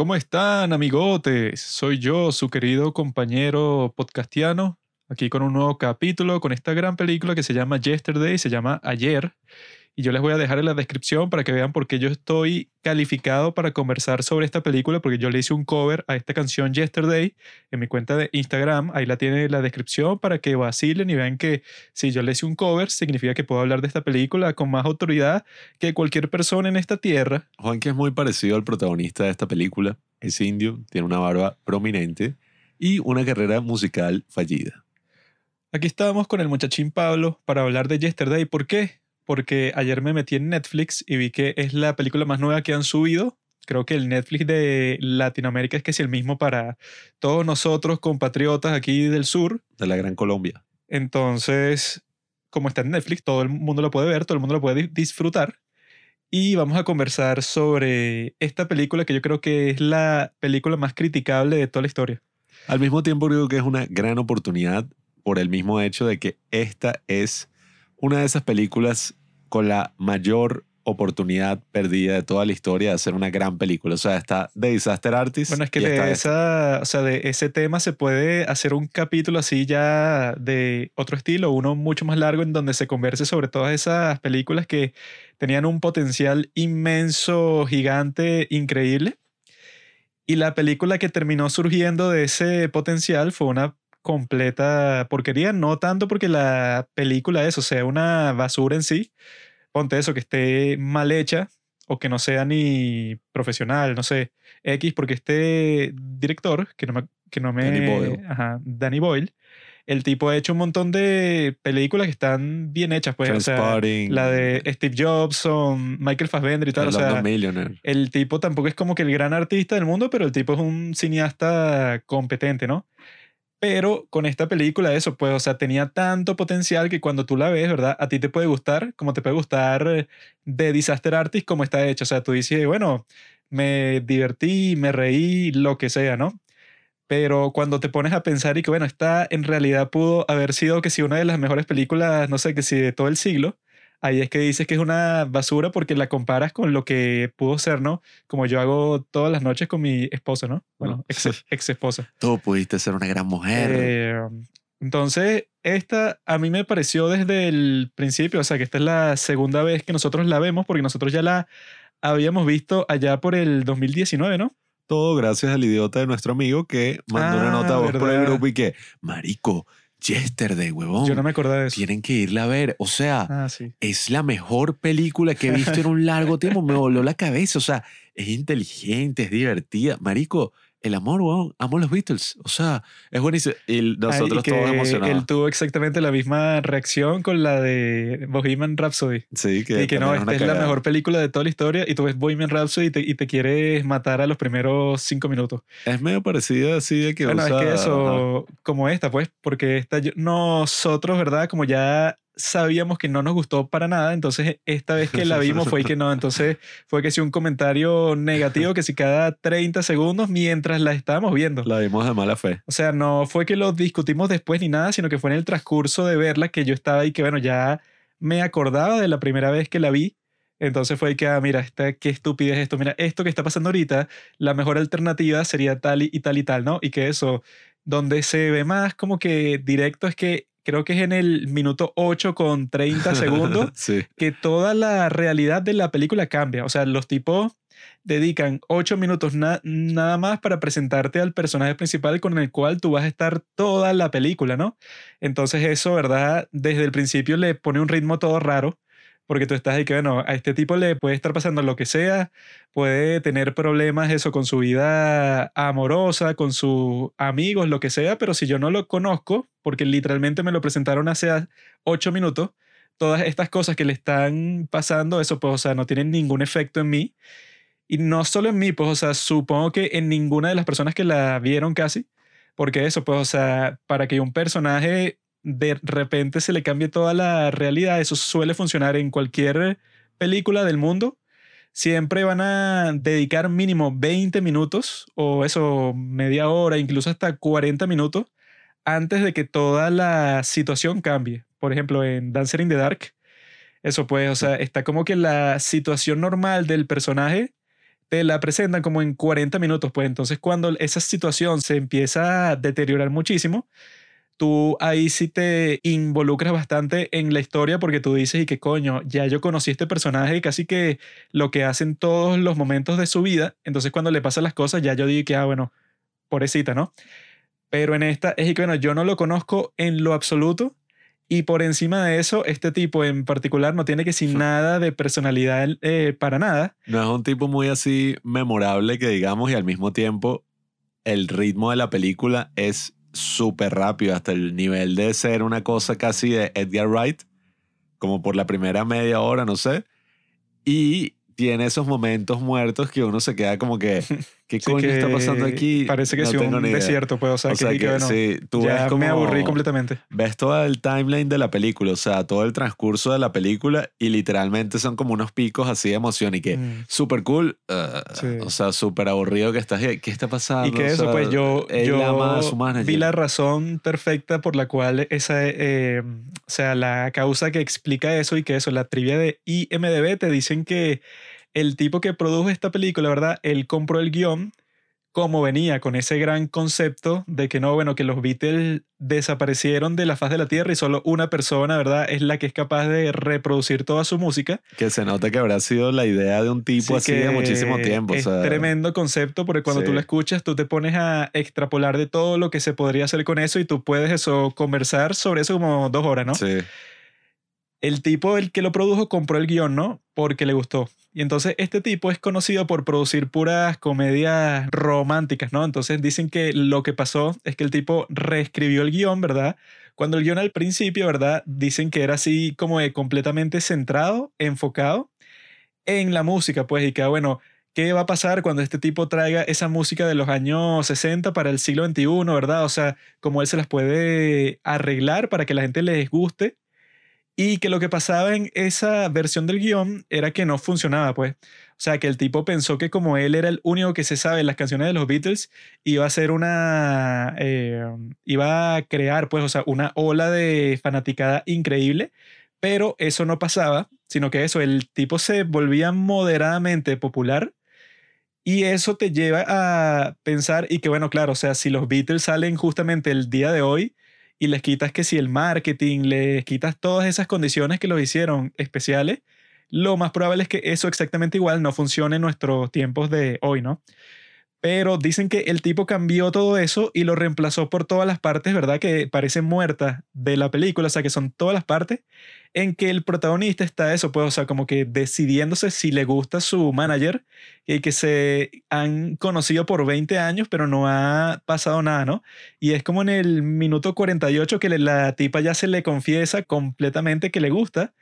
¿Cómo están, amigotes? Soy yo, su querido compañero podcastiano, aquí con un nuevo capítulo, con esta gran película que se llama Yesterday, se llama Ayer. Y yo les voy a dejar en la descripción para que vean por qué yo estoy calificado para conversar sobre esta película, porque yo le hice un cover a esta canción Yesterday en mi cuenta de Instagram. Ahí la tiene en la descripción para que vacilen y vean que si yo le hice un cover, significa que puedo hablar de esta película con más autoridad que cualquier persona en esta tierra. Juan, que es muy parecido al protagonista de esta película. Es indio, tiene una barba prominente y una carrera musical fallida. Aquí estamos con el muchachín Pablo para hablar de Yesterday. ¿Por qué? Porque ayer me metí en Netflix y vi que es la película más nueva que han subido. Creo que el Netflix de Latinoamérica es que es el mismo para todos nosotros, compatriotas aquí del sur. De la Gran Colombia. Entonces, como está en Netflix, todo el mundo lo puede ver, todo el mundo lo puede di- disfrutar. Y vamos a conversar sobre esta película que yo creo que es la película más criticable de toda la historia. Al mismo tiempo creo que es una gran oportunidad por el mismo hecho de que esta es una de esas películas con la mayor oportunidad perdida de toda la historia de hacer una gran película. O sea, está The Disaster Artist. Bueno, es que de, esa, o sea, de ese tema se puede hacer un capítulo así ya de otro estilo, uno mucho más largo en donde se converse sobre todas esas películas que tenían un potencial inmenso, gigante, increíble. Y la película que terminó surgiendo de ese potencial fue una completa porquería, no tanto porque la película eso sea una basura en sí, ponte eso, que esté mal hecha o que no sea ni profesional, no sé, X, porque este director, que no me... Que no me Danny Boyle. Ajá, Danny Boyle, el tipo ha hecho un montón de películas que están bien hechas, pues, o sea, la de Steve Jobs o Michael Fassbender y tal, o sea, el tipo tampoco es como que el gran artista del mundo, pero el tipo es un cineasta competente, ¿no? Pero con esta película, eso, pues, o sea, tenía tanto potencial que cuando tú la ves, ¿verdad? A ti te puede gustar, como te puede gustar de Disaster Artist, como está hecho. O sea, tú dices, bueno, me divertí, me reí, lo que sea, ¿no? Pero cuando te pones a pensar y que, bueno, esta en realidad pudo haber sido que si una de las mejores películas, no sé, que si de todo el siglo, ahí es que dices que es una basura porque la comparas con lo que pudo ser, ¿no? Como yo hago todas las noches con mi esposa, ¿no? Bueno, No. ex, ex esposa. Tú pudiste ser una gran mujer. Eh, entonces, esta a mí me pareció desde el principio, o sea, que esta es la segunda vez que nosotros la vemos porque nosotros ya la habíamos visto allá por el 2019, ¿no? Todo gracias al idiota de nuestro amigo que mandó una Ah, nota a voz por el verdad. grupo y que, marico, Yesterday, huevón. Yo no me acordaba de eso. Tienen que irla a ver. O sea, Ah, sí. es la mejor película que he visto en un largo tiempo. Me voló la cabeza. O sea, es inteligente, es divertida. Marico, el amor, weón. Amo los Beatles. O sea, es buenísimo. Y nosotros y que todos emocionados. Él tuvo exactamente la misma reacción con la de Bohemian Rhapsody. Sí, que, y que no, esta es la mejor película de toda la historia y tú ves Bohemian Rhapsody y te, y te quieres matar a los primeros cinco minutos. Es medio parecida así de que Bueno, usa... es que ajá. eso, como esta, pues, porque esta, yo- nosotros, ¿verdad? Como ya sabíamos que no nos gustó para nada, entonces esta vez que la vimos fue que no, entonces fue que sí un comentario negativo que si cada 30 segundos mientras la estábamos viendo. La vimos de mala fe. O sea, no fue que lo discutimos después ni nada, sino que fue en el transcurso de verla que yo estaba ahí que, bueno, ya me acordaba de la primera vez que la vi. Entonces fue que, ah, mira, esta, qué estupidez esto. Mira, esto que está pasando ahorita, la mejor alternativa sería tal y, y tal y tal, ¿no? Y que eso, donde se ve más como que directo es que creo que es en el minuto 8 con 30 segundos sí. que toda la realidad de la película cambia. O sea, los tipos dedican ocho minutos na- nada más para presentarte al personaje principal con el cual tú vas a estar toda la película, ¿no? Entonces eso, ¿verdad? Desde el principio le pone un ritmo todo raro. Porque tú estás ahí que, bueno, a este tipo le puede estar pasando lo que sea, puede tener problemas eso con su vida amorosa, con sus amigos, lo que sea, pero si yo no lo conozco, porque literalmente me lo presentaron hace ocho minutos, todas estas cosas que le están pasando, eso pues, o sea, no tienen ningún efecto en mí. Y no solo en mí, pues, o sea, supongo que en ninguna de las personas que la vieron casi, porque eso, pues, o sea, para que un personaje de repente se le cambie toda la realidad, eso suele funcionar en cualquier película del mundo. Siempre van a dedicar mínimo 20 minutos o eso, media hora, incluso hasta 40 minutos antes de que toda la situación cambie. Por ejemplo, en Dancer in the Dark, eso pues, o sea, está como que la situación normal del personaje te la presentan como en 40 minutos, pues entonces cuando esa situación se empieza a deteriorar muchísimo, tú ahí sí te involucras bastante en la historia porque tú dices y que coño, ya yo conocí a este personaje y casi que lo que hacen todos los momentos de su vida, entonces cuando le pasan las cosas ya yo digo que, ah, bueno, pobrecita, ¿no? Pero en esta es que, bueno, yo no lo conozco en lo absoluto y por encima de eso, este tipo en particular no tiene que sin nada de personalidad eh, para nada. No es un tipo muy así memorable que digamos y al mismo tiempo el ritmo de la película es súper rápido, hasta el nivel de ser una cosa casi de Edgar Wright, como por la primera media hora, no sé. Y tiene esos momentos muertos que uno se queda como que, ¿qué coño está pasando aquí? Parece que es un desierto, pues, o sea, que, sí, tú ya ves como, me aburrí completamente. Ves todo el timeline de la película, o sea, todo el transcurso de la película y literalmente son como unos picos así de emoción y que Mm. súper cool, uh, o sea, súper aburrido que estás, ¿qué está pasando? Y que O eso, sea, pues yo, yo ama a su vi la razón perfecta por la cual esa, eh, o sea, la causa que explica eso y que eso, la trivia de IMDB te dicen que el tipo que produjo esta película, ¿verdad? Él compró el guion como venía con ese gran concepto de que no, bueno, que los Beatles desaparecieron de la faz de la Tierra y solo una persona, ¿verdad? Es la que es capaz de reproducir toda su música. Que se nota que habrá sido la idea de un tipo Así así de muchísimo tiempo. Es o sea, tremendo concepto porque cuando tú lo escuchas, tú te pones a extrapolar de todo lo que se podría hacer con eso y tú puedes eso conversar sobre eso como dos horas, ¿no? Sí. El tipo, el que lo produjo, compró el guion, ¿no? Porque le gustó. Y entonces este tipo es conocido por producir puras comedias románticas, ¿no? Entonces dicen que lo que pasó es que el tipo reescribió el guion, ¿verdad? Cuando el guion al principio, ¿verdad? Dicen que era así como de completamente centrado, enfocado en la música, pues, y que, bueno, ¿qué va a pasar cuando este tipo traiga esa música de los años 60 para el siglo XXI, ¿verdad? O sea, cómo él se las puede arreglar para que la gente les guste. Y que lo que pasaba en esa versión del guion era que no funcionaba, pues. O sea, que el tipo pensó que como él era el único que se sabe las canciones de los Beatles, iba a ser una... eh, iba a crear, pues, o sea, una ola de fanaticada increíble, pero eso no pasaba, sino que eso, el tipo se volvía moderadamente popular y eso te lleva a pensar, y que bueno, claro, o sea, si los Beatles salen justamente el día de hoy y les quitas que si el marketing, les quitas todas esas condiciones que los hicieron especiales, lo más probable es que eso exactamente igual no funcione en nuestros tiempos de hoy, ¿no? Pero dicen que el tipo cambió todo eso y lo reemplazó por todas las partes, ¿verdad? Que parecen muertas de la película, o sea, que son todas las partes en que el protagonista está eso, pues, o sea, como que decidiéndose si le gusta su manager y que se han conocido por 20 años, pero no ha pasado nada, ¿no? Y es como en el minuto 48 que la tipa ya se le confiesa completamente que le gusta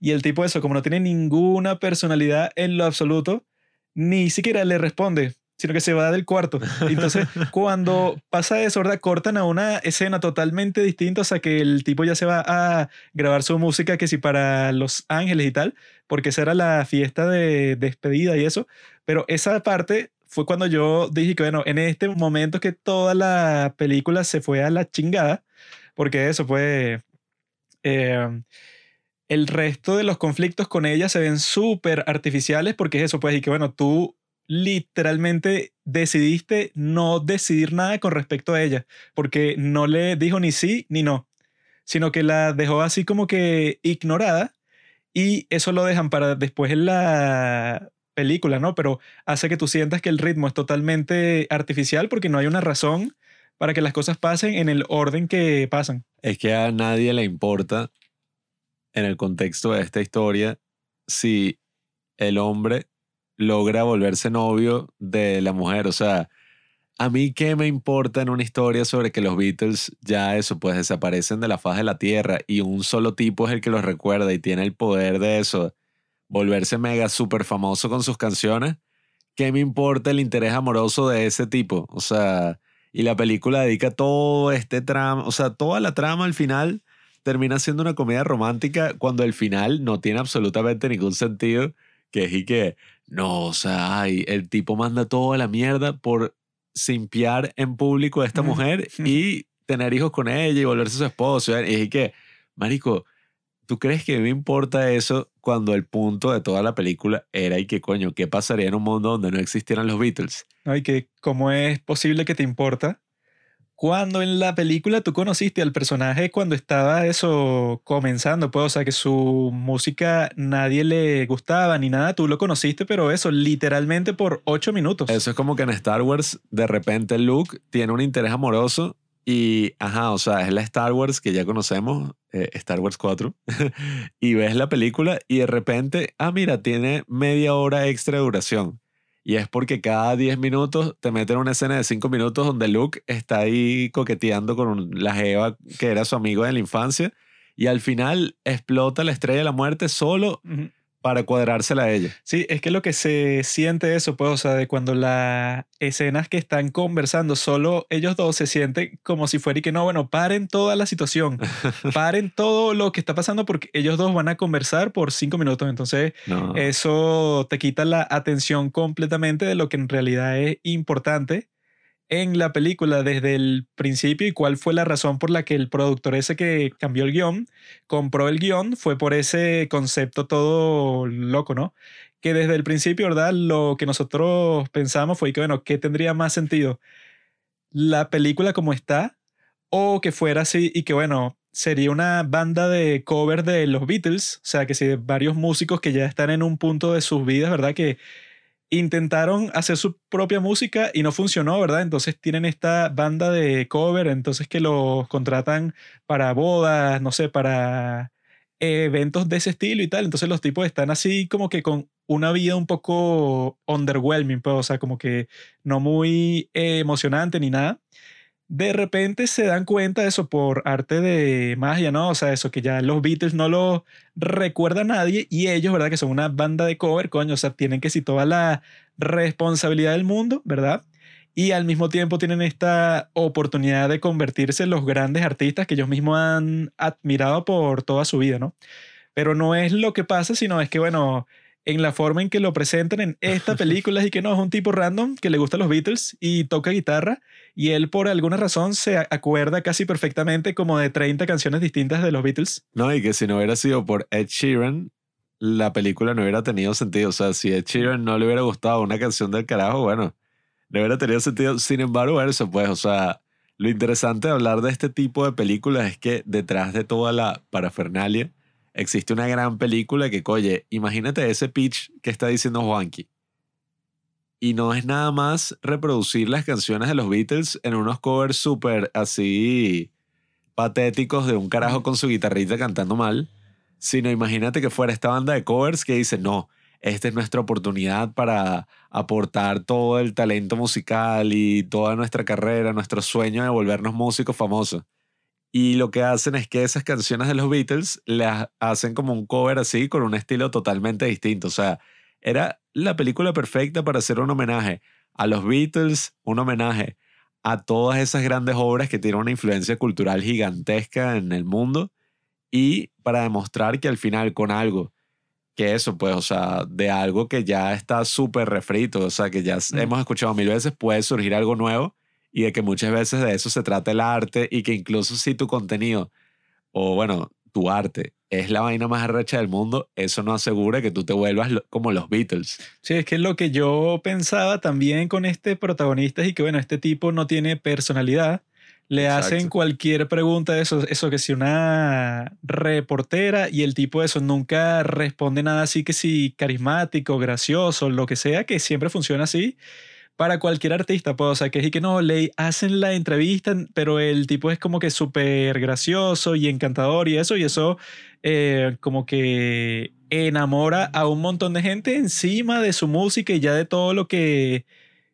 y el tipo eso, como no tiene ninguna personalidad en lo absoluto, ni siquiera le responde, sino que se va del cuarto. Entonces, cuando pasa eso, ¿verdad? Cortan a una escena totalmente distinta, o sea, que el tipo ya se va a grabar su música, que si para Los Ángeles y tal, porque esa era la fiesta de despedida y eso, pero esa parte fue cuando yo dije que, bueno, en este momento que toda la película se fue a la chingada, porque eso fue... eh, el resto de los conflictos con ella se ven súper artificiales porque es eso, pues, y que bueno, tú literalmente decidiste no decidir nada con respecto a ella, porque no le dijo ni sí ni no, sino que la dejó así como que ignorada y eso lo dejan para después en la película, ¿no? Pero hace que tú sientas que el ritmo es totalmente artificial porque no hay una razón para que las cosas pasen en el orden que pasan. Es que a nadie le importa en el contexto de esta historia si el hombre logra volverse novio de la mujer. O sea, a mí qué me importa en una historia sobre que los Beatles ya eso, pues desaparecen de la faz de la tierra y un solo tipo es el que los recuerda y tiene el poder de eso, volverse mega súper famoso con sus canciones. ¿Qué me importa el interés amoroso de ese tipo? O sea, y la película dedica todo este trama, o sea, toda la trama al final termina siendo una comedia romántica cuando el final no tiene absolutamente ningún sentido, que es y que, no, o sea, ay, el tipo manda toda la mierda por simpiar en público a esta mujer y tener hijos con ella y volverse su esposo. Y es que, marico, ¿tú crees que me importa eso cuando el punto de toda la película era y que coño, qué pasaría en un mundo donde no existieran los Beatles? ¿No? Y que cómo es posible que te importa cuando en la película tú conociste al personaje cuando estaba eso comenzando, pues, o sea, que su música nadie le gustaba ni nada, tú lo conociste, pero eso, literalmente por ocho minutos. Eso es como que en Star Wars, de repente Luke tiene un interés amoroso y, ajá, o sea, es la Star Wars que ya conocemos, eh, Star Wars 4, y ves la película y de repente, ah, mira, tiene media hora extra de duración. Y es porque cada 10 minutos te meten una escena de 5 minutos donde Luke está ahí coqueteando con la Jeva que era su amigo de la infancia. Y al final explota la estrella de la muerte solo para cuadrársela a ella. Sí, es que lo que se siente eso, pues, o sea, de cuando las escenas que están conversando, solo ellos dos se sienten como si fuera y que no, bueno, paren toda la situación, paren todo lo que está pasando porque ellos dos van a conversar por cinco minutos. Entonces, eso te quita la atención completamente de lo que en realidad es importante en la película desde el principio y cuál fue la razón por la que el productor ese que cambió el guion, compró el guion, fue por ese concepto todo loco, ¿no? Que desde el principio, ¿verdad? Lo que nosotros pensamos fue que, bueno, ¿qué tendría más sentido? La película como está o que fuera así y que, bueno, sería una banda de cover de los Beatles, o sea, que si varios músicos que ya están en un punto de sus vidas, ¿verdad? Que intentaron hacer su propia música y no funcionó, ¿verdad? Entonces tienen esta banda de cover, entonces que los contratan para bodas, no sé, para eventos de ese estilo y tal. Entonces los tipos están así como que con una vida un poco underwhelming, pues, o sea, como que no muy emocionante ni nada de repente se dan cuenta de eso por arte de magia, ¿no? O sea, eso que ya los Beatles no lo recuerda a nadie y ellos, ¿verdad? Que son una banda de cover, coño, o sea, tienen que si toda la responsabilidad del mundo, ¿verdad? Y al mismo tiempo tienen esta oportunidad de convertirse en los grandes artistas que ellos mismos han admirado por toda su vida, ¿no? Pero no es lo que pasa, sino es que, bueno, en la forma en que lo presentan en esta película y que no es un tipo random que le gusta los Beatles y toca guitarra y él por alguna razón se acuerda casi perfectamente como de 30 canciones distintas de los Beatles. No, y que si no hubiera sido por Ed Sheeran, la película no hubiera tenido sentido. O sea, si Ed Sheeran no le hubiera gustado una canción del carajo, bueno, no hubiera tenido sentido. Sin embargo, eso pues, o sea, lo interesante de hablar de este tipo de películas es que detrás de toda la parafernalia, existe una gran película que, oye, imagínate ese pitch que está diciendo Juanqui. Y no es nada más reproducir las canciones de los Beatles en unos covers súper así patéticos de un carajo con su guitarrita cantando mal, sino imagínate que fuera esta banda de covers que dice, no, esta es nuestra oportunidad para aportar todo el talento musical y toda nuestra carrera, nuestro sueño de volvernos músicos famosos. Y lo que hacen es que esas canciones de los Beatles las hacen como un cover así, con un estilo totalmente distinto. O sea, era la película perfecta para hacer un homenaje a los Beatles, un homenaje a todas esas grandes obras que tienen una influencia cultural gigantesca en el mundo y para demostrar que al final con algo que eso, pues, o sea, de algo que ya está súper refrito, o sea, que ya hemos escuchado mil veces, puede surgir algo nuevo y de que muchas veces de eso se trata el arte y que incluso si tu contenido o bueno, tu arte es la vaina más arrecha del mundo, eso no asegura que tú te vuelvas como los Beatles. Sí, es que es lo que yo pensaba también con este protagonista y que bueno, este tipo no tiene personalidad. Le hacen cualquier pregunta de eso, eso que si una reportera y el tipo de eso nunca responde nada así que si carismático, gracioso, lo que sea, que siempre funciona así para cualquier artista, pues, o sea, que es y que no, le hacen la entrevista, pero el tipo es como que súper gracioso y encantador y eso, y eso eh, como que enamora a un montón de gente encima de su música y ya de todo lo que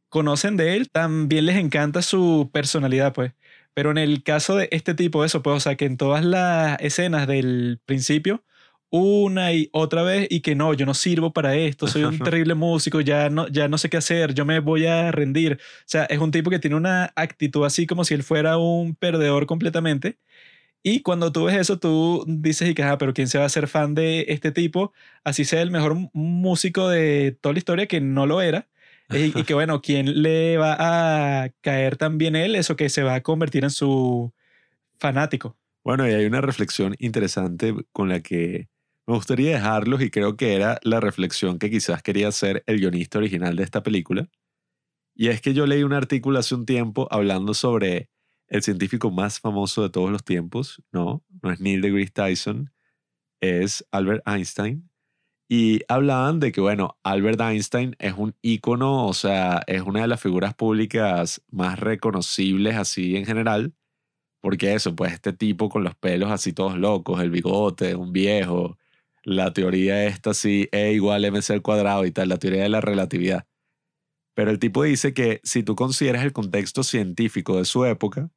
conocen de él, también les encanta su personalidad, pues. Pero en el caso de este tipo, eso, pues, o sea, que en todas las escenas del principio, una y otra vez y que no, yo no sirvo para esto, soy un terrible músico, ya no, ya no sé qué hacer, yo me voy a rendir. O sea, es un tipo que tiene una actitud así como si él fuera un perdedor completamente. Y cuando tú ves eso, tú dices, y que, ah, pero ¿quién se va a hacer fan de este tipo? Así sea el mejor músico de toda la historia, que no lo era. Y, y que bueno, ¿quién le va a caer también él? Eso que se va a convertir en su fanático. Bueno, y hay una reflexión interesante con la que me gustaría dejarlos y creo que era la reflexión que quizás quería hacer el guionista original de esta película. Y es que yo leí un artículo hace un tiempo hablando sobre el científico más famoso de todos los tiempos. No, no es Neil deGrasse Tyson, es Albert Einstein. Y hablaban de que, bueno, Albert Einstein es un ícono, o sea, es una de las figuras públicas más reconocibles así en general. Porque eso, pues este tipo con los pelos así todos locos, el bigote, un viejo, la teoría esta así, E igual mc al cuadrado y tal, la teoría de la relatividad. Pero el tipo dice que si tú consideras el contexto científico de su época,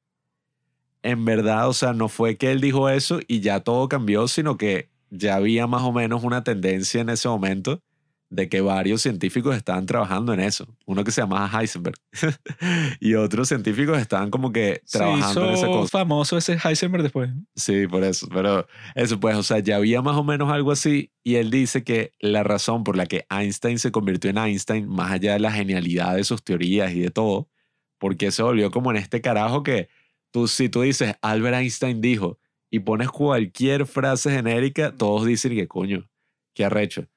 en verdad, o sea, no fue que él dijo eso y ya todo cambió, sino que ya había más o menos una tendencia en ese momento de que varios científicos estaban trabajando en eso. Uno que se llamaba Heisenberg y otros científicos estaban como que trabajando en esa cosa. famoso ese Heisenberg después. Sí, por eso. Pero eso pues, o sea, ya había más o menos algo así y él dice que la razón por la que Einstein se convirtió en Einstein, más allá de la genialidad de sus teorías y de todo, porque se volvió como en este carajo que tú, si tú dices Albert Einstein dijo, y pones cualquier frase genérica, todos dicen que coño, qué arrecho.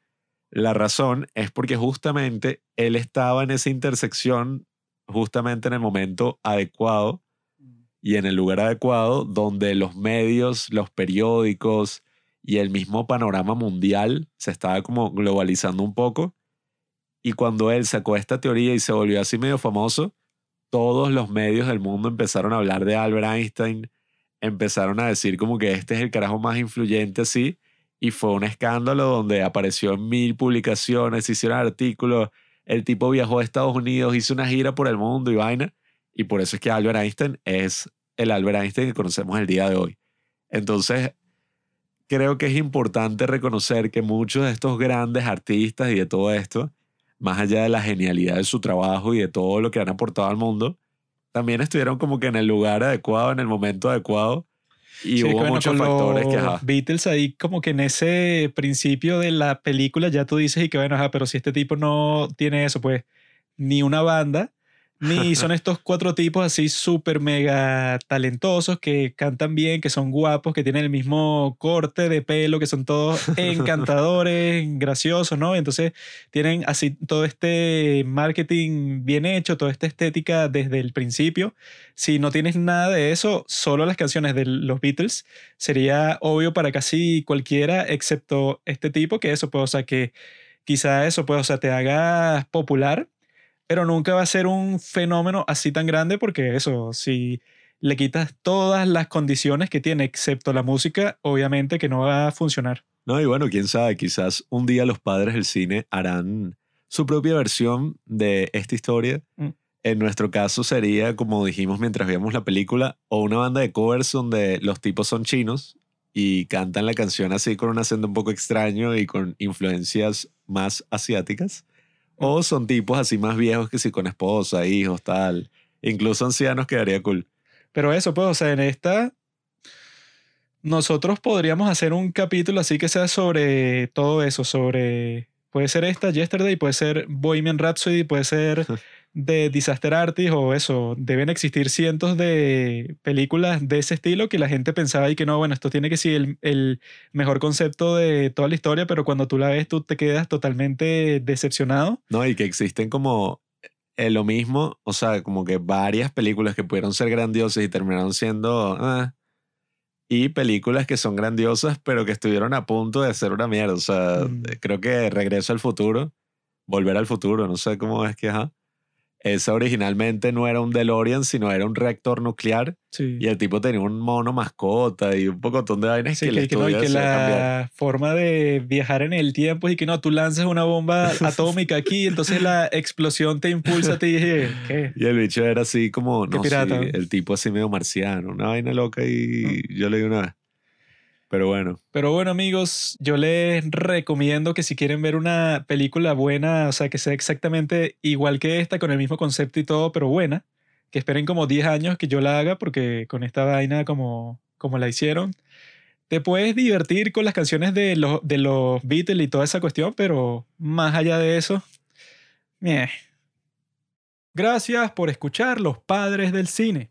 La razón es porque justamente él estaba en esa intersección, justamente en el momento adecuado y en el lugar adecuado donde los medios, los periódicos y el mismo panorama mundial se estaba como globalizando un poco. Y cuando él sacó esta teoría y se volvió así medio famoso, todos los medios del mundo empezaron a hablar de Albert Einstein, empezaron a decir como que este es el carajo más influyente así, y fue un escándalo donde apareció en mil publicaciones, hicieron artículos, el tipo viajó a Estados Unidos, hizo una gira por el mundo y vaina, y por eso es que Albert Einstein es el Albert Einstein que conocemos el día de hoy. Entonces, creo que es importante reconocer que muchos de estos grandes artistas y de todo esto, más allá de la genialidad de su trabajo y de todo lo que han aportado al mundo, también estuvieron como que en el lugar adecuado, en el momento adecuado. Y hubo muchos factores que... Ajá. Beatles ahí como que en ese principio de la película ya tú dices y que bueno, ajá, pero si este tipo no tiene eso, pues ni una banda, ni son estos cuatro tipos así súper mega talentosos que cantan bien, que son guapos, que tienen el mismo corte de pelo, que son todos encantadores, graciosos, ¿no? Entonces tienen así todo este marketing bien hecho, toda esta estética desde el principio. Si no tienes nada de eso, solo las canciones de los Beatles sería obvio para casi cualquiera, excepto este tipo, que eso, pues, o sea, que quizá eso, pues, o sea, te haga popular pero nunca va a ser un fenómeno así tan grande porque eso, si le quitas todas las condiciones que tiene, excepto la música, obviamente que no va a funcionar. No, y bueno, quién sabe, quizás un día los padres del cine harán su propia versión de esta historia. Mm. En nuestro caso sería, como dijimos mientras veíamos la película, o una banda de covers donde los tipos son chinos y cantan la canción así con un acento un poco extraño y con influencias más asiáticas o son tipos así más viejos que si con esposa, hijos, tal. Incluso ancianos quedaría cool. Pero eso, pues, o sea, en esta. Nosotros podríamos hacer un capítulo así que sea sobre todo eso, sobre. Puede ser esta, Yesterday, puede ser Bohemian Rhapsody, puede ser de Disaster Artist o eso, deben existir cientos de películas de ese estilo que la gente pensaba y que no, bueno, esto tiene que ser el, el, mejor concepto de toda la historia, pero cuando tú la ves tú te quedas totalmente decepcionado. No, y que existen como eh, lo mismo, o sea, como que varias películas que pudieron ser grandiosas y terminaron siendo... Ah, y películas que son grandiosas, pero que estuvieron a punto de ser una mierda. O sea, mm. creo que Regreso al Futuro, Volver al Futuro, no sé cómo es que, ajá esa originalmente no era un DeLorean, sino era un reactor nuclear. Y el tipo tenía un mono mascota y un poco de vainas que, le que, no, y que la forma de viajar en el tiempo y que no, tú lanzas una bomba atómica aquí, entonces la explosión te impulsa a ti. ¿qué? y el bicho era así como, no sé, el tipo así medio marciano, una vaina loca y yo le di una vez. Pero bueno. Pero bueno, amigos, yo les recomiendo que si quieren ver una película buena, o sea, que sea exactamente igual que esta, con el mismo concepto y todo, pero buena, que esperen como 10 años que yo la haga, porque con esta vaina como, como la hicieron, te puedes divertir con las canciones de los, de los Beatles y toda esa cuestión, pero más allá de eso, Gracias por escuchar Los Padres del Cine.